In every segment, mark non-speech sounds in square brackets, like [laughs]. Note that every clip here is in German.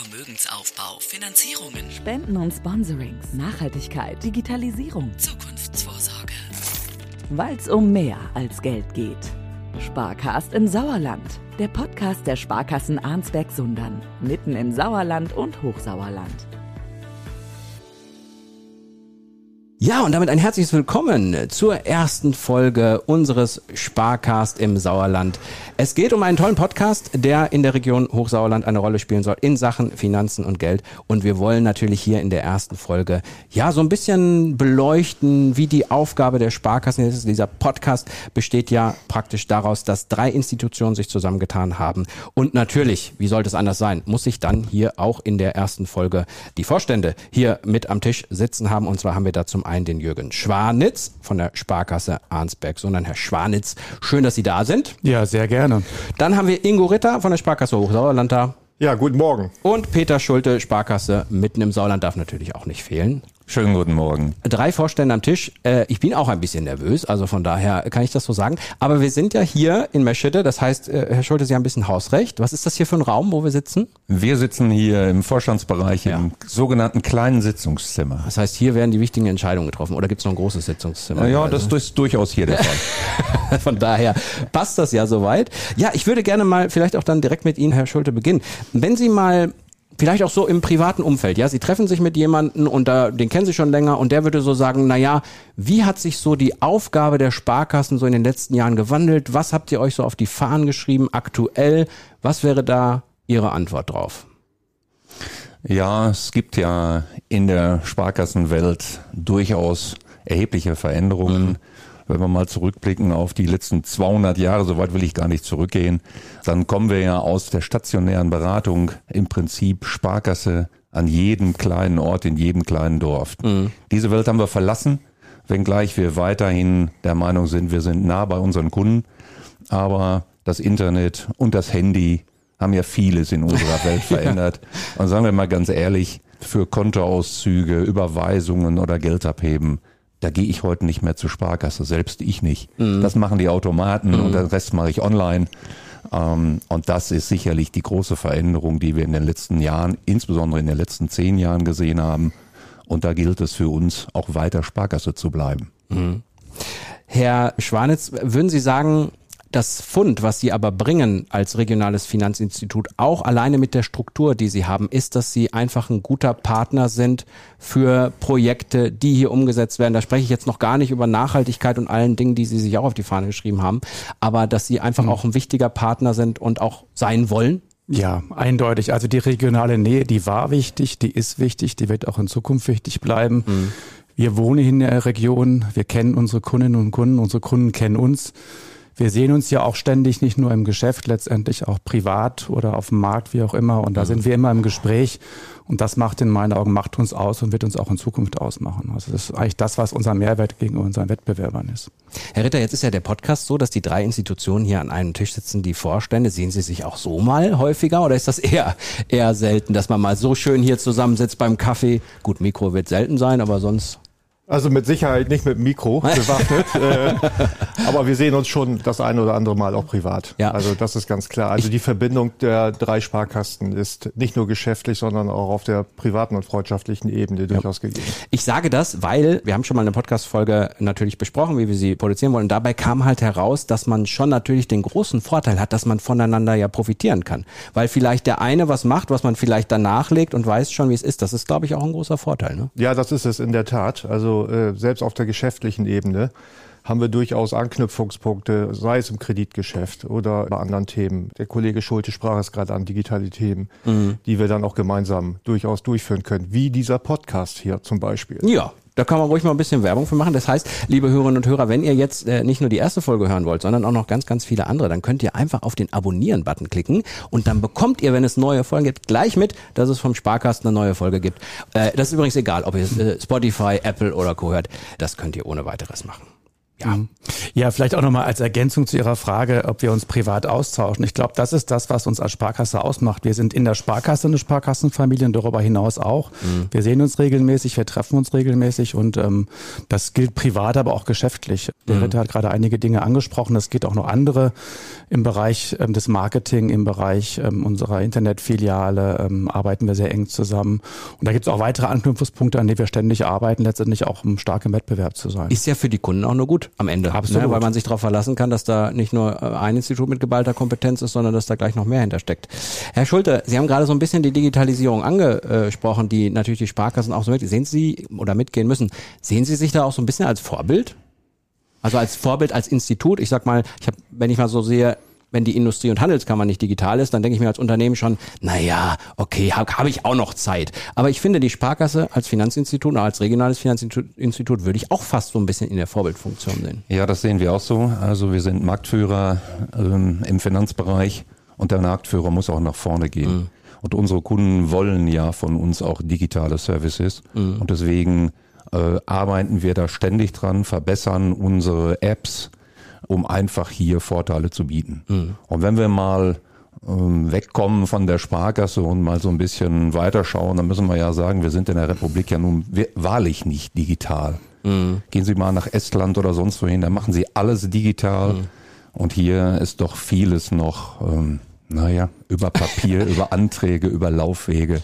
Vermögensaufbau, Finanzierungen, Spenden und Sponsorings, Nachhaltigkeit, Digitalisierung, Zukunftsvorsorge. weil es um mehr als Geld geht. Sparkast im Sauerland, der Podcast der Sparkassen Arnsberg-Sundern, mitten im Sauerland und Hochsauerland. Ja, und damit ein herzliches Willkommen zur ersten Folge unseres Sparcast im Sauerland. Es geht um einen tollen Podcast, der in der Region Hochsauerland eine Rolle spielen soll in Sachen Finanzen und Geld. Und wir wollen natürlich hier in der ersten Folge ja so ein bisschen beleuchten, wie die Aufgabe der Sparkassen ist. Dieser Podcast besteht ja praktisch daraus, dass drei Institutionen sich zusammengetan haben. Und natürlich, wie sollte es anders sein, muss sich dann hier auch in der ersten Folge die Vorstände hier mit am Tisch sitzen haben. Und zwar haben wir da zum einen den Jürgen Schwanitz von der Sparkasse Arnsberg, sondern Herr Schwanitz, schön, dass Sie da sind. Ja, sehr gerne. Dann haben wir Ingo Ritter von der Sparkasse Hochsauerland da. Ja, guten Morgen. Und Peter Schulte, Sparkasse mitten im Sauerland, darf natürlich auch nicht fehlen. Schönen guten Morgen. Drei Vorstände am Tisch. Äh, ich bin auch ein bisschen nervös, also von daher kann ich das so sagen. Aber wir sind ja hier in Meschede, das heißt, äh, Herr Schulte, Sie haben ein bisschen Hausrecht. Was ist das hier für ein Raum, wo wir sitzen? Wir sitzen hier im Vorstandsbereich Ja. im sogenannten kleinen Sitzungszimmer. Das heißt, hier werden die wichtigen Entscheidungen getroffen. Oder gibt es noch ein großes Sitzungszimmer? Ja, das ist durchaus hier der Fall. [laughs] Von daher passt das ja soweit. Ja, ich würde gerne mal vielleicht auch dann direkt mit Ihnen, Herr Schulte, beginnen. Wenn Sie mal vielleicht auch so im privaten Umfeld, ja, Sie treffen sich mit jemanden und da, den kennen Sie schon länger und der würde so sagen, na ja, wie hat sich so die Aufgabe der Sparkassen so in den letzten Jahren gewandelt? Was habt ihr euch so auf die Fahnen geschrieben aktuell? Was wäre da Ihre Antwort drauf? Ja, es gibt ja in der Sparkassenwelt durchaus erhebliche Veränderungen. Wenn wir mal zurückblicken auf die letzten 200 Jahre, so weit will ich gar nicht zurückgehen, dann kommen wir ja aus der stationären Beratung im Prinzip Sparkasse an jedem kleinen Ort, in jedem kleinen Dorf. Diese Welt haben wir verlassen, wenngleich wir weiterhin der Meinung sind, wir sind nah bei unseren Kunden. Aber das Internet und das Handy haben ja vieles in unserer [laughs] Welt verändert. Und sagen wir mal ganz ehrlich, für Kontoauszüge, Überweisungen oder Geldabheben, da gehe ich heute nicht mehr zur Sparkasse, selbst ich nicht. Das machen die Automaten und den Rest mache ich online. Ähm, und das ist sicherlich die große Veränderung, die wir in den letzten Jahren, insbesondere in den letzten zehn Jahren gesehen haben. Und da gilt es für uns auch weiter Sparkasse zu bleiben. Herr Schwanitz, würden Sie sagen, das Fund, was Sie aber bringen als regionales Finanzinstitut, auch alleine mit der Struktur, die Sie haben, ist, dass Sie einfach ein guter Partner sind für Projekte, die hier umgesetzt werden. Da spreche ich jetzt noch gar nicht über Nachhaltigkeit und allen Dingen, die Sie sich auch auf die Fahne geschrieben haben, aber dass Sie einfach auch ein wichtiger Partner sind und auch sein wollen. Ja, eindeutig. Also die regionale Nähe, die war wichtig, die ist wichtig, die wird auch in Zukunft wichtig bleiben. Wir wohnen in der Region, wir kennen unsere Kundinnen und Kunden, unsere Kunden kennen uns. Wir sehen uns ja auch ständig nicht nur im Geschäft, letztendlich auch privat oder auf dem Markt, wie auch immer. Und da sind wir immer im Gespräch. Und das macht in meinen Augen, macht uns aus und wird uns auch in Zukunft ausmachen. Also das ist eigentlich das, was unser Mehrwert gegenüber unseren Wettbewerbern ist. Herr Ritter, jetzt ist ja der Podcast so, dass die drei Institutionen hier an einem Tisch sitzen, die Vorstände. Sehen Sie sich auch so mal häufiger oder ist das eher, eher selten, dass man mal so schön hier zusammensitzt beim Kaffee? Gut, Mikro wird selten sein, aber sonst. Also mit Sicherheit nicht mit dem Mikro [laughs] bewaffnet, äh, aber wir sehen uns schon das eine oder andere Mal auch privat. Ja. Also das ist ganz klar. Also die Verbindung der drei Sparkassen ist nicht nur geschäftlich, sondern auch auf der privaten und freundschaftlichen Ebene durchaus gegeben. Ich sage das, weil wir haben schon mal eine Podcast-Folge natürlich besprochen, wie wir sie produzieren wollen. Und dabei kam halt heraus, dass man schon natürlich den großen Vorteil hat, dass man voneinander ja profitieren kann. Weil vielleicht der eine was macht, was man vielleicht danach legt und weiß schon, wie es ist. Das ist, glaube ich, auch ein großer Vorteil. Ne? Ja, das ist es in der Tat. Also äh, selbst auf der geschäftlichen Ebene haben wir durchaus Anknüpfungspunkte, sei es im Kreditgeschäft oder bei anderen Themen. Der Kollege Schulte sprach es gerade an, digitale Themen, die wir dann auch gemeinsam durchaus durchführen können, wie dieser Podcast hier zum Beispiel. Ja. Da kann man ruhig mal ein bisschen Werbung für machen. Das heißt, liebe Hörerinnen und Hörer, wenn ihr jetzt äh, nicht nur die erste Folge hören wollt, sondern auch noch ganz, ganz viele andere, dann könnt ihr einfach auf den Abonnieren-Button klicken und dann bekommt ihr, wenn es neue Folgen gibt, gleich mit, dass es vom Sparkasten eine neue Folge gibt. Äh, das ist übrigens egal, ob ihr äh, Spotify, Apple oder Co. hört. Das könnt ihr ohne weiteres machen. Ja. Ja, vielleicht auch nochmal als Ergänzung zu Ihrer Frage, ob wir uns privat austauschen. Ich glaube, das ist das, was uns als Sparkasse ausmacht. Wir sind in der Sparkasse eine Sparkassenfamilie und darüber hinaus auch. Mhm. Wir sehen uns regelmäßig, wir treffen uns regelmäßig und ähm, das gilt privat, aber auch geschäftlich. Der mhm. Ritter hat gerade einige Dinge angesprochen. Es geht auch noch andere im Bereich ähm, des Marketing, im Bereich ähm, unserer Internetfiliale ähm, arbeiten wir sehr eng zusammen. Und da gibt es auch weitere Anknüpfungspunkte, an denen wir ständig arbeiten, letztendlich auch um stark im Wettbewerb zu sein. Ist ja für die Kunden auch nur gut am Ende. Absolut. Ne? Weil man sich darauf verlassen kann, dass da nicht nur äh, ein Institut mit geballter Kompetenz ist, sondern dass da gleich noch mehr hintersteckt. Herr Schulte, Sie haben gerade so ein bisschen die Digitalisierung angesprochen, die natürlich die Sparkassen auch so mit, sehen Sie oder mitgehen müssen. Sehen Sie sich da auch so ein bisschen als Vorbild? Also als Vorbild, als Institut. Ich sag mal, ich habe, wenn ich mal so sehe, wenn die Industrie- und Handelskammer nicht digital ist, dann denke ich mir als Unternehmen schon, naja, okay, habe hab ich auch noch Zeit. Aber ich finde, die Sparkasse als Finanzinstitut als regionales Finanzinstitut würde ich auch fast so ein bisschen in der Vorbildfunktion sehen. Ja, das sehen wir auch so. Also wir sind Marktführer ähm, im Finanzbereich und der Marktführer muss auch nach vorne gehen. Mhm. Und unsere Kunden wollen ja von uns auch digitale Services. Mhm. Und deswegen äh, arbeiten wir da ständig dran, verbessern unsere Apps, um einfach hier Vorteile zu bieten. Mhm. Und wenn wir mal ähm, wegkommen von der Sparkasse und mal so ein bisschen weiterschauen, dann müssen wir ja sagen, wir sind in der Republik ja nun wahrlich nicht digital. Mhm. Gehen Sie mal nach Estland oder sonst wohin, da machen Sie alles digital. Mhm. Und hier ist doch vieles noch, ähm, naja, über Papier, [laughs] über Anträge, über Laufwege.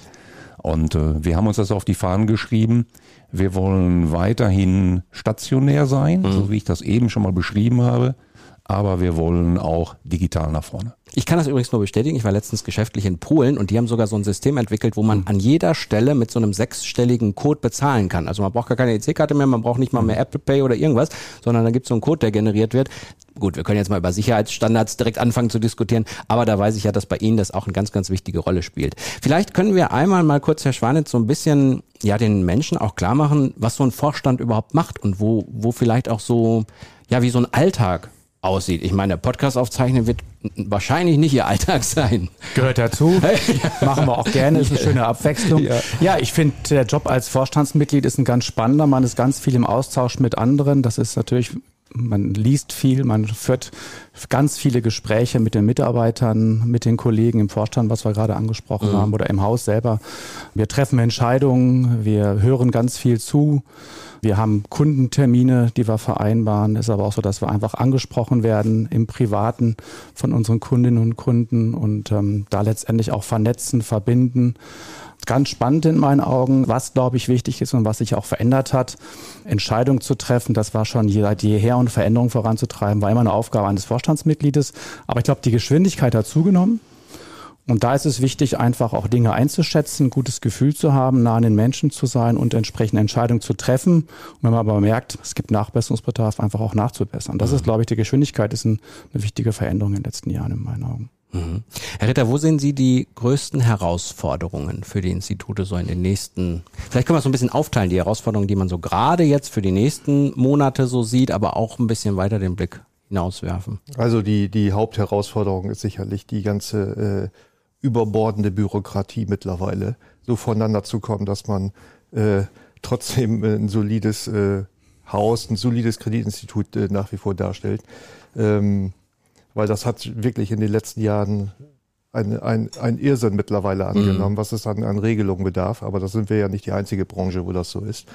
Und äh, wir haben uns das auf die Fahnen geschrieben. Wir wollen weiterhin stationär sein, mhm. so wie ich das eben schon mal beschrieben habe. Aber wir wollen auch digital nach vorne. Ich kann das übrigens nur bestätigen. Ich war letztens geschäftlich in Polen und die haben sogar so ein System entwickelt, wo man an jeder Stelle mit so einem sechsstelligen Code bezahlen kann. Also man braucht gar keine EC-Karte mehr, man braucht nicht mal mehr Apple Pay oder irgendwas, sondern da gibt es so einen Code, der generiert wird. Gut, wir können jetzt mal über Sicherheitsstandards direkt anfangen zu diskutieren, aber da weiß ich ja, dass bei Ihnen das auch eine ganz, ganz wichtige Rolle spielt. Vielleicht können wir einmal mal kurz, Herr Schwanitz, so ein bisschen ja den Menschen auch klar machen, was so ein Vorstand überhaupt macht und wo, wo vielleicht auch so, ja, wie so ein Alltag aussieht. Ich meine, Podcast aufzeichnen wird wahrscheinlich nicht Ihr Alltag sein. Gehört dazu. [laughs] Machen wir auch gerne, ist eine schöne Abwechslung. Ja, ja ich finde, der Job als Vorstandsmitglied ist ein ganz spannender. Man ist ganz viel im Austausch mit anderen. Das ist natürlich man liest viel, man führt ganz viele Gespräche mit den Mitarbeitern, mit den Kollegen im Vorstand, was wir gerade angesprochen mhm. haben, oder im Haus selber. Wir treffen Entscheidungen, wir hören ganz viel zu. Wir haben Kundentermine, die wir vereinbaren. Es ist aber auch so, dass wir einfach angesprochen werden im Privaten von unseren Kundinnen und Kunden und ähm, da letztendlich auch vernetzen, verbinden. Ganz spannend in meinen Augen, was glaube ich wichtig ist und was sich auch verändert hat. Entscheidungen zu treffen, das war schon seit jeher und Veränderungen voranzutreiben, war immer eine Aufgabe eines Vorstandsmitgliedes. Aber ich glaube, die Geschwindigkeit hat zugenommen. Und da ist es wichtig, einfach auch Dinge einzuschätzen, ein gutes Gefühl zu haben, nah an den Menschen zu sein und entsprechende Entscheidungen zu treffen. Und wenn man aber merkt, es gibt Nachbesserungsbedarf, einfach auch nachzubessern. Das ist, glaube ich, die Geschwindigkeit ist eine wichtige Veränderung in den letzten Jahren in meinen Augen. Mhm. Herr Ritter, wo sehen Sie die größten Herausforderungen für die Institute so in den nächsten, vielleicht können wir es so ein bisschen aufteilen, die Herausforderungen, die man so gerade jetzt für die nächsten Monate so sieht, aber auch ein bisschen weiter den Blick hinauswerfen? Also die, die Hauptherausforderung ist sicherlich die ganze äh, überbordende Bürokratie mittlerweile, so voneinander zu kommen, dass man äh, trotzdem ein solides äh, Haus, ein solides Kreditinstitut äh, nach wie vor darstellt. Ähm, weil das hat wirklich in den letzten Jahren ein, ein, ein Irrsinn mittlerweile angenommen, mhm. was es an, an Regelungen bedarf. Aber das sind wir ja nicht die einzige Branche, wo das so ist.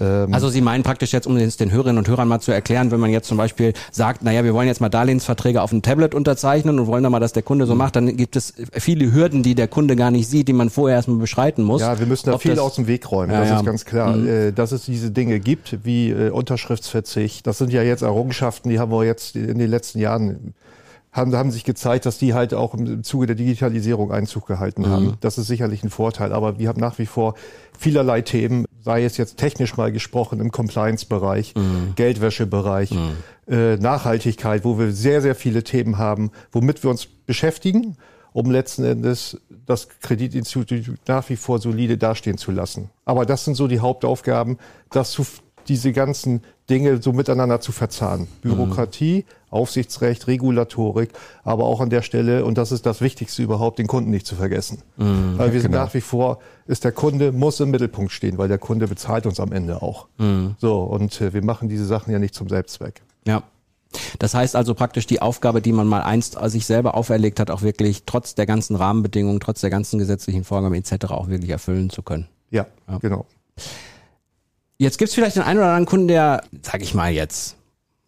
Ähm, also Sie meinen praktisch jetzt, um es den Hörerinnen und Hörern mal zu erklären, wenn man jetzt zum Beispiel sagt, naja, wir wollen jetzt mal Darlehensverträge auf dem Tablet unterzeichnen und wollen dann mal, dass der Kunde so mhm. macht, dann gibt es viele Hürden, die der Kunde gar nicht sieht, die man vorher erstmal beschreiten muss. Ja, wir müssen da viel aus dem Weg räumen, ja, das ja. ist ganz klar. Mhm. Äh, dass es diese Dinge gibt, wie äh, Unterschriftsverzicht, das sind ja jetzt Errungenschaften, die haben wir jetzt in den letzten Jahren haben, haben sich gezeigt, dass die halt auch im Zuge der Digitalisierung Einzug gehalten haben. Mhm. Das ist sicherlich ein Vorteil. Aber wir haben nach wie vor vielerlei Themen, sei es jetzt technisch mal gesprochen im Compliance-Bereich, mhm. Geldwäschebereich, mhm. äh, Nachhaltigkeit, wo wir sehr, sehr viele Themen haben, womit wir uns beschäftigen, um letzten Endes das Kreditinstitut nach wie vor solide dastehen zu lassen. Aber das sind so die Hauptaufgaben, dass diese ganzen Dinge so miteinander zu verzahnen. Bürokratie, Aufsichtsrecht, Regulatorik, aber auch an der Stelle, und das ist das Wichtigste überhaupt, den Kunden nicht zu vergessen. weil wir sind genau. nach wie vor, ist der Kunde, muss im Mittelpunkt stehen, weil der Kunde bezahlt uns am Ende auch. So, und äh, wir machen diese Sachen ja nicht zum Selbstzweck. Ja. Das heißt also praktisch die Aufgabe, die man mal einst sich selber auferlegt hat, auch wirklich trotz der ganzen Rahmenbedingungen, trotz der ganzen gesetzlichen Vorgaben etc. auch wirklich erfüllen zu können. Ja, genau. Jetzt gibt's vielleicht den einen oder anderen Kunden, der, sag ich mal jetzt,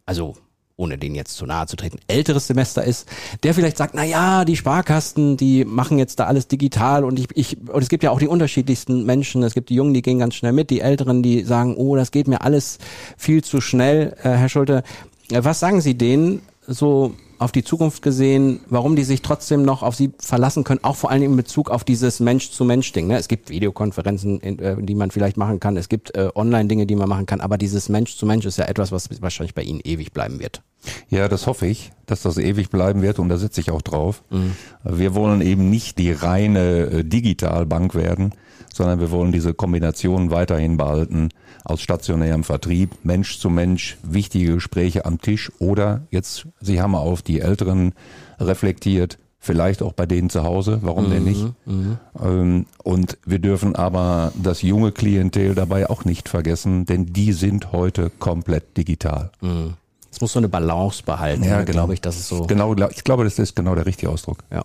also ohne den jetzt zu nahe zu treten, älteres Semester ist, der vielleicht sagt, na ja, die Sparkassen, die machen jetzt da alles digital und ich, ich, und es gibt ja auch die unterschiedlichsten Menschen. Es gibt die Jungen, die gehen ganz schnell mit, die Älteren, die sagen, oh, das geht mir alles viel zu schnell. Äh, Herr Schulte, äh, was sagen Sie denen so auf die Zukunft gesehen, warum die sich trotzdem noch auf sie verlassen können, auch vor allem in Bezug auf dieses Mensch-zu-Mensch-Ding. Ne? Es gibt Videokonferenzen, in, äh, die man vielleicht machen kann, es gibt äh, Online-Dinge, die man machen kann, aber dieses Mensch-zu-Mensch ist ja etwas, was wahrscheinlich bei Ihnen ewig bleiben wird. Ja, das hoffe ich, dass das ewig bleiben wird und da sitze ich auch drauf. Wir wollen eben nicht die reine äh, Digitalbank werden, sondern wir wollen diese Kombination weiterhin behalten aus stationärem Vertrieb, Mensch zu Mensch, wichtige Gespräche am Tisch oder jetzt, Sie haben auf die Älteren reflektiert, vielleicht auch bei denen zu Hause, warum denn nicht? Ähm, Und wir dürfen aber das junge Klientel dabei auch nicht vergessen, denn die sind heute komplett digital. Es muss so eine Balance behalten, ne, glaube ich, das ist so. Genau, ich glaube, das ist genau der richtige Ausdruck. Ja.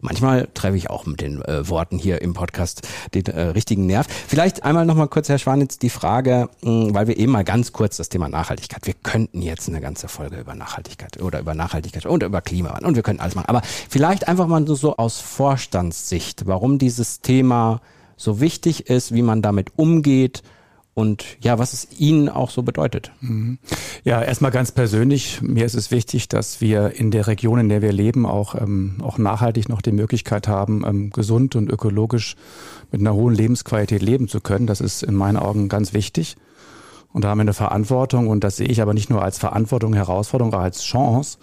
Manchmal treffe ich auch mit den äh, Worten hier im Podcast den äh, richtigen Nerv. Vielleicht einmal nochmal kurz, Herr Schwanitz, die Frage, mh, weil wir eben mal ganz kurz das Thema Nachhaltigkeit, wir könnten jetzt eine ganze Folge über Nachhaltigkeit oder über Nachhaltigkeit und über Klimawandel und wir könnten alles machen. Aber vielleicht einfach mal so aus Vorstandssicht, warum dieses Thema so wichtig ist, wie man damit umgeht und ja, was es Ihnen auch so bedeutet. Ja, erstmal ganz persönlich. Mir ist es wichtig, dass wir in der Region, in der wir leben, auch, ähm, auch nachhaltig noch die Möglichkeit haben, ähm, gesund und ökologisch mit einer hohen Lebensqualität leben zu können. Das ist in meinen Augen ganz wichtig. Und da haben wir eine Verantwortung und das sehe ich aber nicht nur als Verantwortung, Herausforderung, auch als Chance.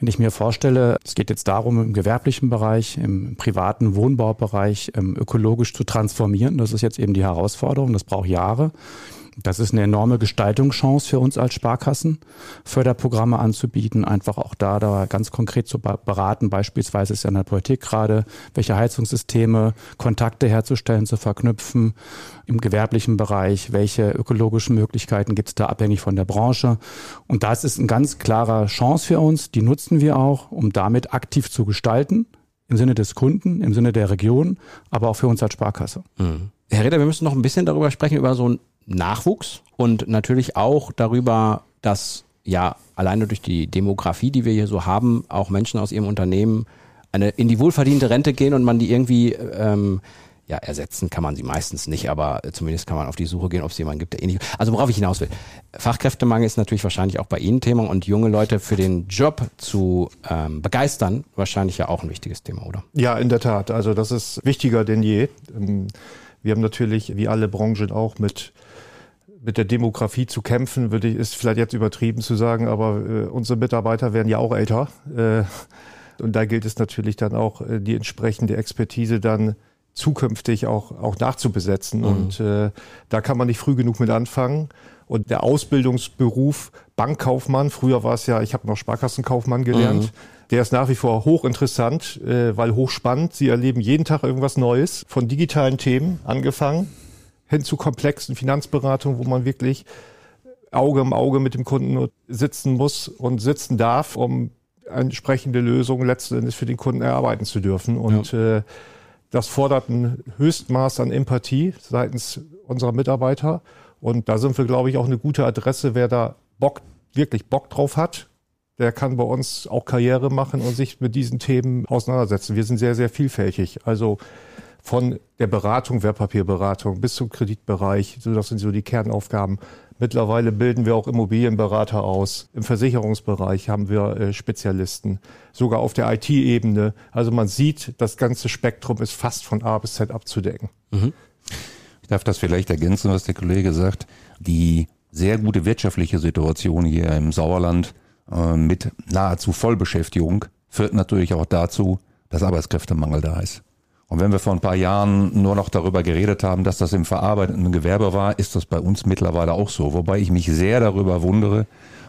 Wenn ich mir vorstelle, es geht jetzt darum, im gewerblichen Bereich, im privaten Wohnbaubereich ähm, ökologisch zu transformieren. Das ist jetzt eben die Herausforderung. Das braucht Jahre. Das ist eine enorme Gestaltungschance für uns als Sparkassen, Förderprogramme anzubieten, einfach auch da, da ganz konkret zu be- beraten. Beispielsweise ist ja in der Politik gerade, welche Heizungssysteme, Kontakte herzustellen, zu verknüpfen. Im gewerblichen Bereich, welche ökologischen Möglichkeiten gibt es da abhängig von der Branche. Und das ist eine ganz klare Chance für uns. Die nutzen wir auch, um damit aktiv zu gestalten. Im Sinne des Kunden, im Sinne der Region, aber auch für uns als Sparkasse. Herr Reder, wir müssen noch ein bisschen darüber sprechen, über so einen Nachwuchs und natürlich auch darüber, dass ja alleine durch die Demografie, die wir hier so haben, auch Menschen aus ihrem Unternehmen eine in die wohlverdiente Rente gehen und man die irgendwie ähm, ja, ersetzen kann man sie meistens nicht, aber zumindest kann man auf die Suche gehen, ob es jemanden gibt, der ähnlich. Also worauf ich hinaus will. Fachkräftemangel ist natürlich wahrscheinlich auch bei Ihnen Thema und junge Leute für den Job zu ähm, begeistern, wahrscheinlich ja auch ein wichtiges Thema, oder? Ja, in der Tat. Also das ist wichtiger denn je. Ähm, Wir haben natürlich, wie alle Branchen auch, mit, mit der Demografie zu kämpfen, würde ich, ist vielleicht jetzt übertrieben zu sagen, aber äh, unsere Mitarbeiter werden ja auch älter. Äh, und da gilt es natürlich dann auch, äh, die entsprechende Expertise dann zukünftig auch, auch nachzubesetzen. Und äh, da kann man nicht früh genug mit anfangen. Und der Ausbildungsberuf Bankkaufmann, früher war es ja, ich habe noch Sparkassenkaufmann gelernt, der ist nach wie vor hochinteressant, äh, weil hochspannend. Sie erleben jeden Tag irgendwas Neues, von digitalen Themen angefangen, hin zu komplexen Finanzberatungen, wo man wirklich Auge im Auge mit dem Kunden sitzen muss und sitzen darf, um entsprechende Lösungen letzten Endes für den Kunden erarbeiten zu dürfen. Und äh, das fordert ein Höchstmaß an Empathie seitens unserer Mitarbeiter. Und da sind wir, glaube ich, auch eine gute Adresse. Wer da Bock, wirklich Bock drauf hat, der kann bei uns auch Karriere machen und sich mit diesen Themen auseinandersetzen. Wir sind sehr, sehr vielfältig. Also von der Beratung, Wertpapierberatung bis zum Kreditbereich. Das sind so die Kernaufgaben. Mittlerweile bilden wir auch Immobilienberater aus. Im Versicherungsbereich haben wir äh, Spezialisten. Sogar auf der IT-Ebene. Also man sieht, das ganze Spektrum ist fast von A bis Z abzudecken. Ich darf das vielleicht ergänzen, was der Kollege sagt. Die sehr gute wirtschaftliche Situation hier im Sauerland äh, mit nahezu Vollbeschäftigung führt natürlich auch dazu, dass Arbeitskräftemangel da ist. Und wenn wir vor ein paar Jahren nur noch darüber geredet haben, dass das im verarbeitenden Gewerbe war, ist das bei uns mittlerweile auch so. Wobei ich mich sehr darüber wundere,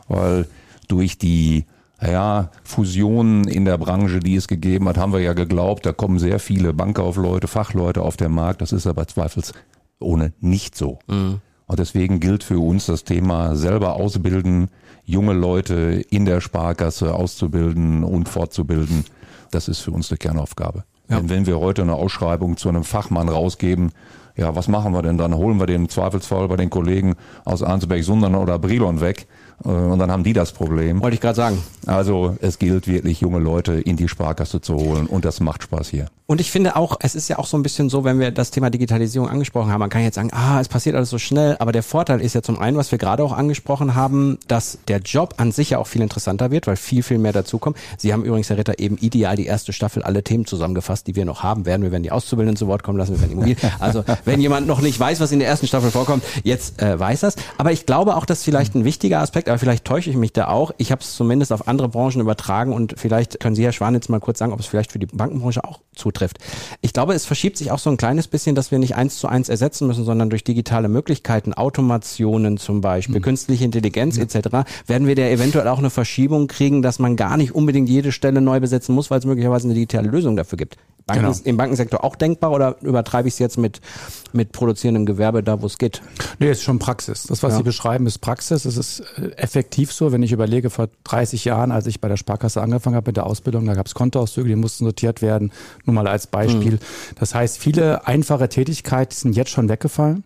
weil durch die ja, Fusionen in der Branche, die es gegeben hat, haben wir ja geglaubt, da kommen sehr viele Bankkaufleute, Fachleute auf den Markt. Das ist aber zweifelsohne nicht so. Mhm. Und deswegen gilt für uns das Thema selber ausbilden, junge Leute in der Sparkasse auszubilden und fortzubilden. Das ist für uns eine Kernaufgabe. Ja. Wenn wir heute eine Ausschreibung zu einem Fachmann rausgeben, ja, was machen wir denn dann? Holen wir den Zweifelsfall bei den Kollegen aus Arnsberg-Sundern oder Brilon weg und dann haben die das Problem. Wollte ich gerade sagen. Also es gilt wirklich, junge Leute in die Sparkasse zu holen und das macht Spaß hier. Und ich finde auch, es ist ja auch so ein bisschen so, wenn wir das Thema Digitalisierung angesprochen haben, man kann jetzt sagen, ah, es passiert alles so schnell, aber der Vorteil ist ja zum einen, was wir gerade auch angesprochen haben, dass der Job an sich ja auch viel interessanter wird, weil viel, viel mehr dazukommt. Sie haben übrigens, Herr Ritter, eben ideal die erste Staffel alle Themen zusammengefasst, die wir noch haben werden. Wir werden die Auszubildenden zu Wort kommen lassen, wir werden Immobilien. [laughs] Also wenn jemand noch nicht weiß, was in der ersten Staffel vorkommt, jetzt äh, weiß das. Aber ich glaube auch, dass vielleicht ein wichtiger Aspekt, aber vielleicht täusche ich mich da auch. Ich habe es zumindest auf andere Branchen übertragen und vielleicht können Sie, Herr Schwan, jetzt mal kurz sagen, ob es vielleicht für die Bankenbranche auch zutrifft. Ich glaube, es verschiebt sich auch so ein kleines bisschen, dass wir nicht eins zu eins ersetzen müssen, sondern durch digitale Möglichkeiten, Automationen zum Beispiel, mhm. künstliche Intelligenz mhm. etc., werden wir da eventuell auch eine Verschiebung kriegen, dass man gar nicht unbedingt jede Stelle neu besetzen muss, weil es möglicherweise eine digitale Lösung dafür gibt. Banken, genau. Im Bankensektor auch denkbar oder übertreibe ich es jetzt mit, mit produzierendem Gewerbe da, wo es geht? Nee, es ist schon Praxis. Das, was ja. Sie beschreiben, ist Praxis. Es ist äh, effektiv so, wenn ich überlege, vor 30 Jahren, als ich bei der Sparkasse angefangen habe mit der Ausbildung, da gab es Kontoauszüge, die mussten sortiert werden. Nur mal als Beispiel. Mhm. Das heißt, viele einfache Tätigkeiten sind jetzt schon weggefallen.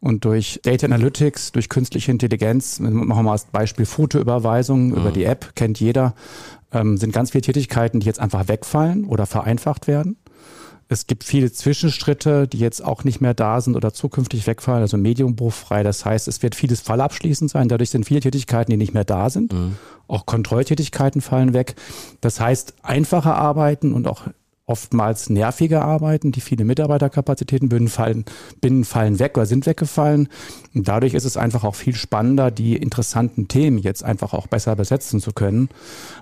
Und durch Data Analytics, durch künstliche Intelligenz, machen wir mal als Beispiel Fotoüberweisung mhm. über die App, kennt jeder, ähm, sind ganz viele Tätigkeiten, die jetzt einfach wegfallen oder vereinfacht werden. Es gibt viele Zwischenschritte, die jetzt auch nicht mehr da sind oder zukünftig wegfallen, also mediumbruchfrei. Das heißt, es wird vieles fallabschließend sein. Dadurch sind viele Tätigkeiten, die nicht mehr da sind. Mhm. Auch Kontrolltätigkeiten fallen weg. Das heißt, einfache Arbeiten und auch oftmals nervige Arbeiten, die viele Mitarbeiterkapazitäten binden, fallen, binden, fallen weg oder sind weggefallen. Und dadurch ist es einfach auch viel spannender, die interessanten Themen jetzt einfach auch besser besetzen zu können.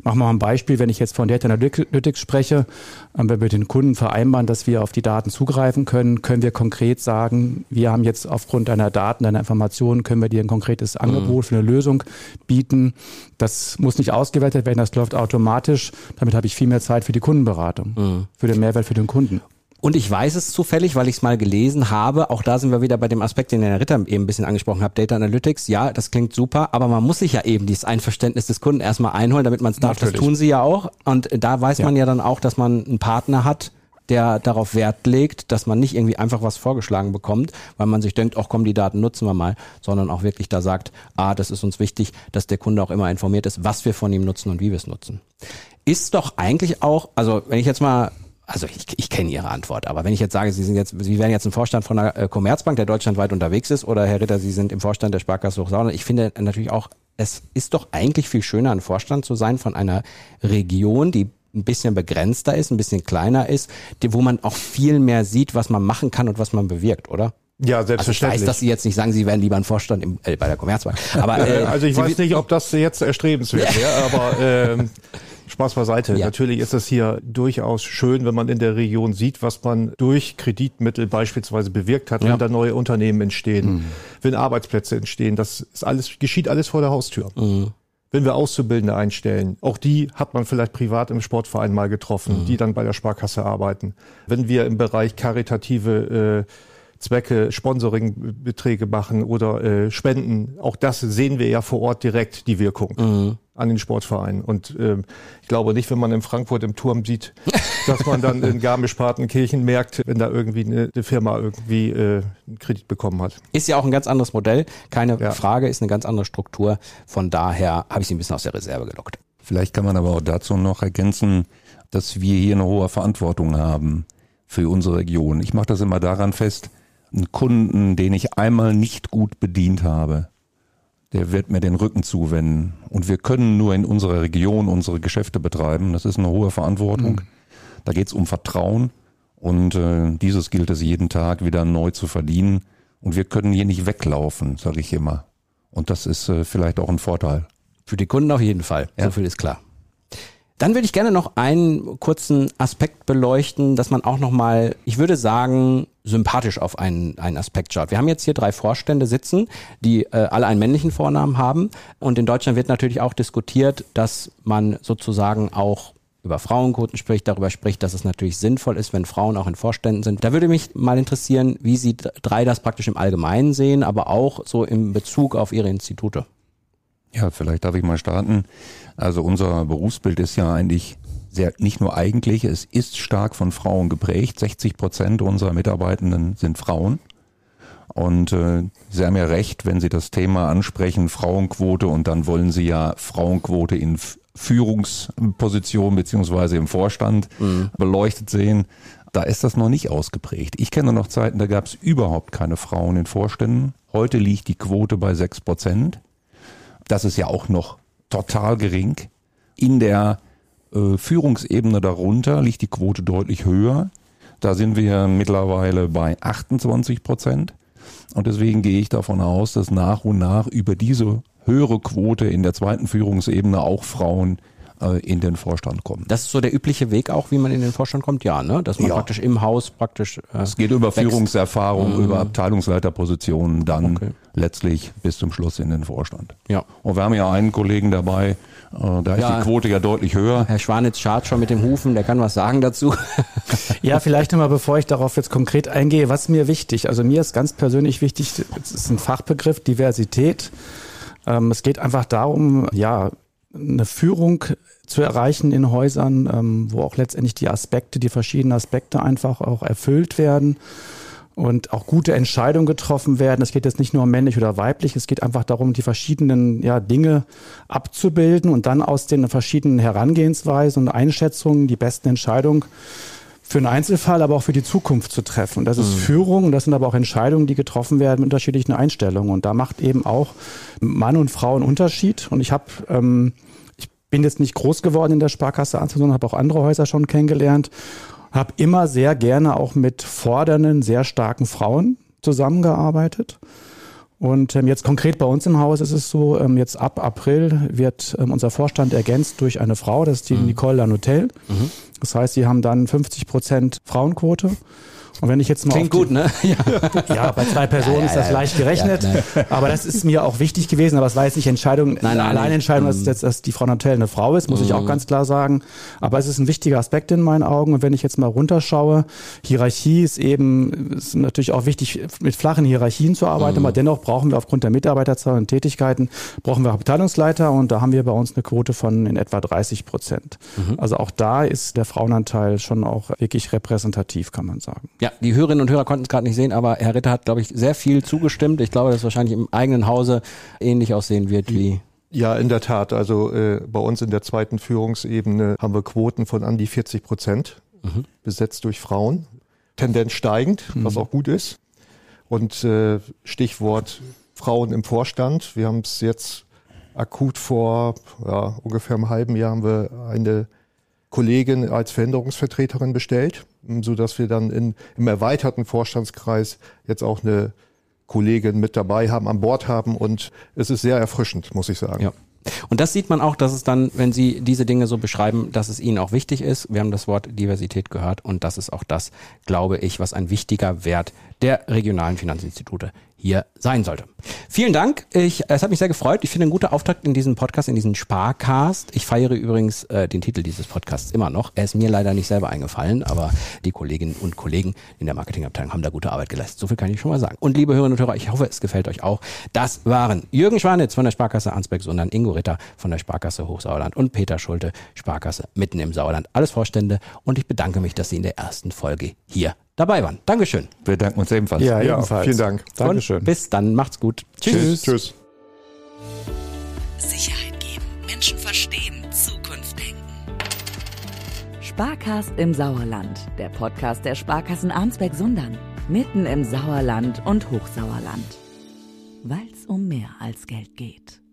Machen wir mal ein Beispiel, wenn ich jetzt von Data Analytics spreche, wenn wir mit den Kunden vereinbaren, dass wir auf die Daten zugreifen können, können wir konkret sagen, wir haben jetzt aufgrund deiner Daten, deiner Informationen, können wir dir ein konkretes Angebot für eine Lösung bieten. Das muss nicht ausgewertet werden, das läuft automatisch. Damit habe ich viel mehr Zeit für die Kundenberatung. Mhm für den Mehrwert für den Kunden. Und ich weiß es zufällig, weil ich es mal gelesen habe. Auch da sind wir wieder bei dem Aspekt, den der Ritter eben ein bisschen angesprochen hat. Data Analytics, ja, das klingt super, aber man muss sich ja eben dieses Einverständnis des Kunden erstmal einholen, damit man es darf. Natürlich. Das tun sie ja auch. Und da weiß ja. man ja dann auch, dass man einen Partner hat, der darauf Wert legt, dass man nicht irgendwie einfach was vorgeschlagen bekommt, weil man sich denkt, ach komm, die Daten nutzen wir mal, sondern auch wirklich da sagt, ah, das ist uns wichtig, dass der Kunde auch immer informiert ist, was wir von ihm nutzen und wie wir es nutzen. Ist doch eigentlich auch, also wenn ich jetzt mal also ich, ich kenne Ihre Antwort, aber wenn ich jetzt sage, Sie sind jetzt, Sie werden jetzt im Vorstand von einer äh, Commerzbank, der deutschlandweit unterwegs ist, oder Herr Ritter, Sie sind im Vorstand der Sparkasse Hochsauerland, ich finde natürlich auch, es ist doch eigentlich viel schöner, ein Vorstand zu sein von einer Region, die ein bisschen begrenzter ist, ein bisschen kleiner ist, die, wo man auch viel mehr sieht, was man machen kann und was man bewirkt, oder? Ja, selbstverständlich. Also ich weiß, dass Sie jetzt nicht sagen, Sie werden lieber ein Vorstand im, äh, bei der Commerzbank. Aber, äh, also ich Sie weiß nicht, ob das jetzt erstrebenswert wäre, aber äh, [laughs] Spaß beiseite. Ja. Natürlich ist es hier durchaus schön, wenn man in der Region sieht, was man durch Kreditmittel beispielsweise bewirkt hat, ja. wenn da neue Unternehmen entstehen, mhm. wenn Arbeitsplätze entstehen. Das ist alles, geschieht alles vor der Haustür. Mhm. Wenn wir Auszubildende einstellen, auch die hat man vielleicht privat im Sportverein mal getroffen, mhm. die dann bei der Sparkasse arbeiten. Wenn wir im Bereich karitative äh, Zwecke Sponsoringbeträge machen oder äh, Spenden. Auch das sehen wir ja vor Ort direkt, die Wirkung mhm. an den Sportvereinen. Und äh, ich glaube nicht, wenn man in Frankfurt im Turm sieht, [laughs] dass man dann in Garmisch-Partenkirchen merkt, wenn da irgendwie eine, eine Firma irgendwie äh, einen Kredit bekommen hat. Ist ja auch ein ganz anderes Modell, keine ja. Frage, ist eine ganz andere Struktur. Von daher habe ich sie ein bisschen aus der Reserve gelockt. Vielleicht kann man aber auch dazu noch ergänzen, dass wir hier eine hohe Verantwortung haben für unsere Region. Ich mache das immer daran fest, einen Kunden, den ich einmal nicht gut bedient habe, der wird mir den Rücken zuwenden. Und wir können nur in unserer Region unsere Geschäfte betreiben. Das ist eine hohe Verantwortung. Mhm. Da geht es um Vertrauen. Und äh, dieses gilt es jeden Tag wieder neu zu verdienen. Und wir können hier nicht weglaufen, sage ich immer. Und das ist äh, vielleicht auch ein Vorteil. Für die Kunden auf jeden Fall. Ja. So viel ist klar. Dann würde ich gerne noch einen kurzen Aspekt beleuchten, dass man auch nochmal, ich würde sagen, sympathisch auf einen, einen Aspekt schaut. Wir haben jetzt hier drei Vorstände sitzen, die äh, alle einen männlichen Vornamen haben. Und in Deutschland wird natürlich auch diskutiert, dass man sozusagen auch über Frauenquoten spricht, darüber spricht, dass es natürlich sinnvoll ist, wenn Frauen auch in Vorständen sind. Da würde mich mal interessieren, wie Sie drei das praktisch im Allgemeinen sehen, aber auch so im Bezug auf Ihre Institute. Ja, vielleicht darf ich mal starten. Also unser Berufsbild ist ja eigentlich sehr, nicht nur eigentlich, es ist stark von Frauen geprägt. 60 Prozent unserer Mitarbeitenden sind Frauen. Und äh, Sie haben ja recht, wenn Sie das Thema ansprechen, Frauenquote, und dann wollen Sie ja Frauenquote in Führungsposition beziehungsweise im Vorstand mhm. beleuchtet sehen. Da ist das noch nicht ausgeprägt. Ich kenne noch Zeiten, da gab es überhaupt keine Frauen in Vorständen. Heute liegt die Quote bei sechs Prozent. Das ist ja auch noch total gering. In der äh, Führungsebene darunter liegt die Quote deutlich höher. Da sind wir mittlerweile bei 28 Prozent. Und deswegen gehe ich davon aus, dass nach und nach über diese höhere Quote in der zweiten Führungsebene auch Frauen äh, in den Vorstand kommen. Das ist so der übliche Weg auch, wie man in den Vorstand kommt, ja, ne? Dass man ja. praktisch im Haus praktisch. Äh, es geht über wächst. Führungserfahrung, mhm. über Abteilungsleiterpositionen, dann okay. letztlich bis zum Schluss in den Vorstand. Ja. Und wir haben ja einen Kollegen dabei, äh, da ist ja. die Quote ja deutlich höher. Herr Schwanitz schart schon mit dem Hufen, der kann was sagen dazu. [laughs] ja, vielleicht nochmal, bevor ich darauf jetzt konkret eingehe, was mir wichtig, also mir ist ganz persönlich wichtig, es ist ein Fachbegriff, Diversität. Ähm, es geht einfach darum, ja, eine Führung zu erreichen in Häusern, ähm, wo auch letztendlich die Aspekte, die verschiedenen Aspekte einfach auch erfüllt werden und auch gute Entscheidungen getroffen werden. Es geht jetzt nicht nur um männlich oder weiblich, es geht einfach darum, die verschiedenen ja, Dinge abzubilden und dann aus den verschiedenen Herangehensweisen und Einschätzungen die besten Entscheidungen für einen Einzelfall, aber auch für die Zukunft zu treffen. Und das ist mhm. Führung und das sind aber auch Entscheidungen, die getroffen werden mit unterschiedlichen Einstellungen. Und da macht eben auch Mann und Frau einen Unterschied. Und ich habe, ähm, ich bin jetzt nicht groß geworden in der Sparkasse Ansbach, sondern habe auch andere Häuser schon kennengelernt. Habe immer sehr gerne auch mit fordernden, sehr starken Frauen zusammengearbeitet. Und ähm, jetzt konkret bei uns im Haus ist es so, ähm, jetzt ab April wird ähm, unser Vorstand ergänzt durch eine Frau, das ist die mhm. Nicole Lanutel. Mhm. Das heißt, sie haben dann 50 Prozent Frauenquote. Und wenn ich jetzt mal Klingt gut, ne? [laughs] Ja. ja, bei zwei Personen ja, ist das leicht gerechnet. aber das ist mir auch wichtig gewesen. Aber es war jetzt nicht Entscheidung, nein, nein, alleine Entscheidung, dass, dass, dass die Frau Natell eine Frau ist, muss mhm. ich auch mhm. ganz klar sagen. Aber es ist ein wichtiger Aspekt in meinen Augen. Und wenn ich jetzt mal runterschaue, Hierarchie ist eben, ist natürlich auch wichtig, mit flachen Hierarchien zu arbeiten. Mhm. Aber dennoch brauchen wir aufgrund der Mitarbeiterzahl und Tätigkeiten, brauchen wir Abteilungsleiter. Und da haben wir bei uns eine Quote von in etwa 30 Prozent. Mhm. Also auch da ist der Frauenanteil schon auch wirklich repräsentativ, kann man sagen. Ja, die Hörerinnen und Hörer konnten es gerade nicht sehen, aber Herr Ritter hat, glaube ich, sehr viel zugestimmt. Ich glaube, dass es wahrscheinlich im eigenen Hause ähnlich aussehen wird wie ja, in der Tat. Also äh, bei uns in der zweiten Führungsebene haben wir Quoten von an die 40 Prozent mhm. besetzt durch Frauen. Tendenz steigend, mhm. was auch gut ist. Und äh, Stichwort Frauen im Vorstand. Wir haben es jetzt akut vor ja, ungefähr einem halben Jahr haben wir eine Kollegin als Veränderungsvertreterin bestellt, so dass wir dann in, im erweiterten Vorstandskreis jetzt auch eine Kollegin mit dabei haben, an Bord haben und es ist sehr erfrischend, muss ich sagen. Ja. Und das sieht man auch, dass es dann, wenn Sie diese Dinge so beschreiben, dass es Ihnen auch wichtig ist. Wir haben das Wort Diversität gehört und das ist auch das, glaube ich, was ein wichtiger Wert der regionalen Finanzinstitute hier sein sollte. Vielen Dank. Ich, es hat mich sehr gefreut. Ich finde ein guter Auftakt in diesen Podcast, in diesen Sparcast. Ich feiere übrigens äh, den Titel dieses Podcasts immer noch. Er ist mir leider nicht selber eingefallen, aber die Kolleginnen und Kollegen in der Marketingabteilung haben da gute Arbeit geleistet. So viel kann ich schon mal sagen. Und liebe Hörerinnen und Hörer, ich hoffe, es gefällt euch auch. Das waren Jürgen Schwanitz von der Sparkasse Ansbeck, sondern Ingo Ritter von der Sparkasse Hochsauerland und Peter Schulte, Sparkasse mitten im Sauerland. Alles Vorstände und ich bedanke mich, dass Sie in der ersten Folge hier dabei waren. Dankeschön. Wir danken uns ebenfalls. Ja, ja ebenfalls. Vielen Dank. Dankeschön. Und bis dann. Macht's gut. Tschüss. Tschüss. Sicherheit geben. Menschen verstehen. Zukunft denken. Sparkast im Sauerland. Der Podcast der Sparkassen Arnsberg-Sundern. Mitten im Sauerland und Hochsauerland. Weil's um mehr als Geld geht.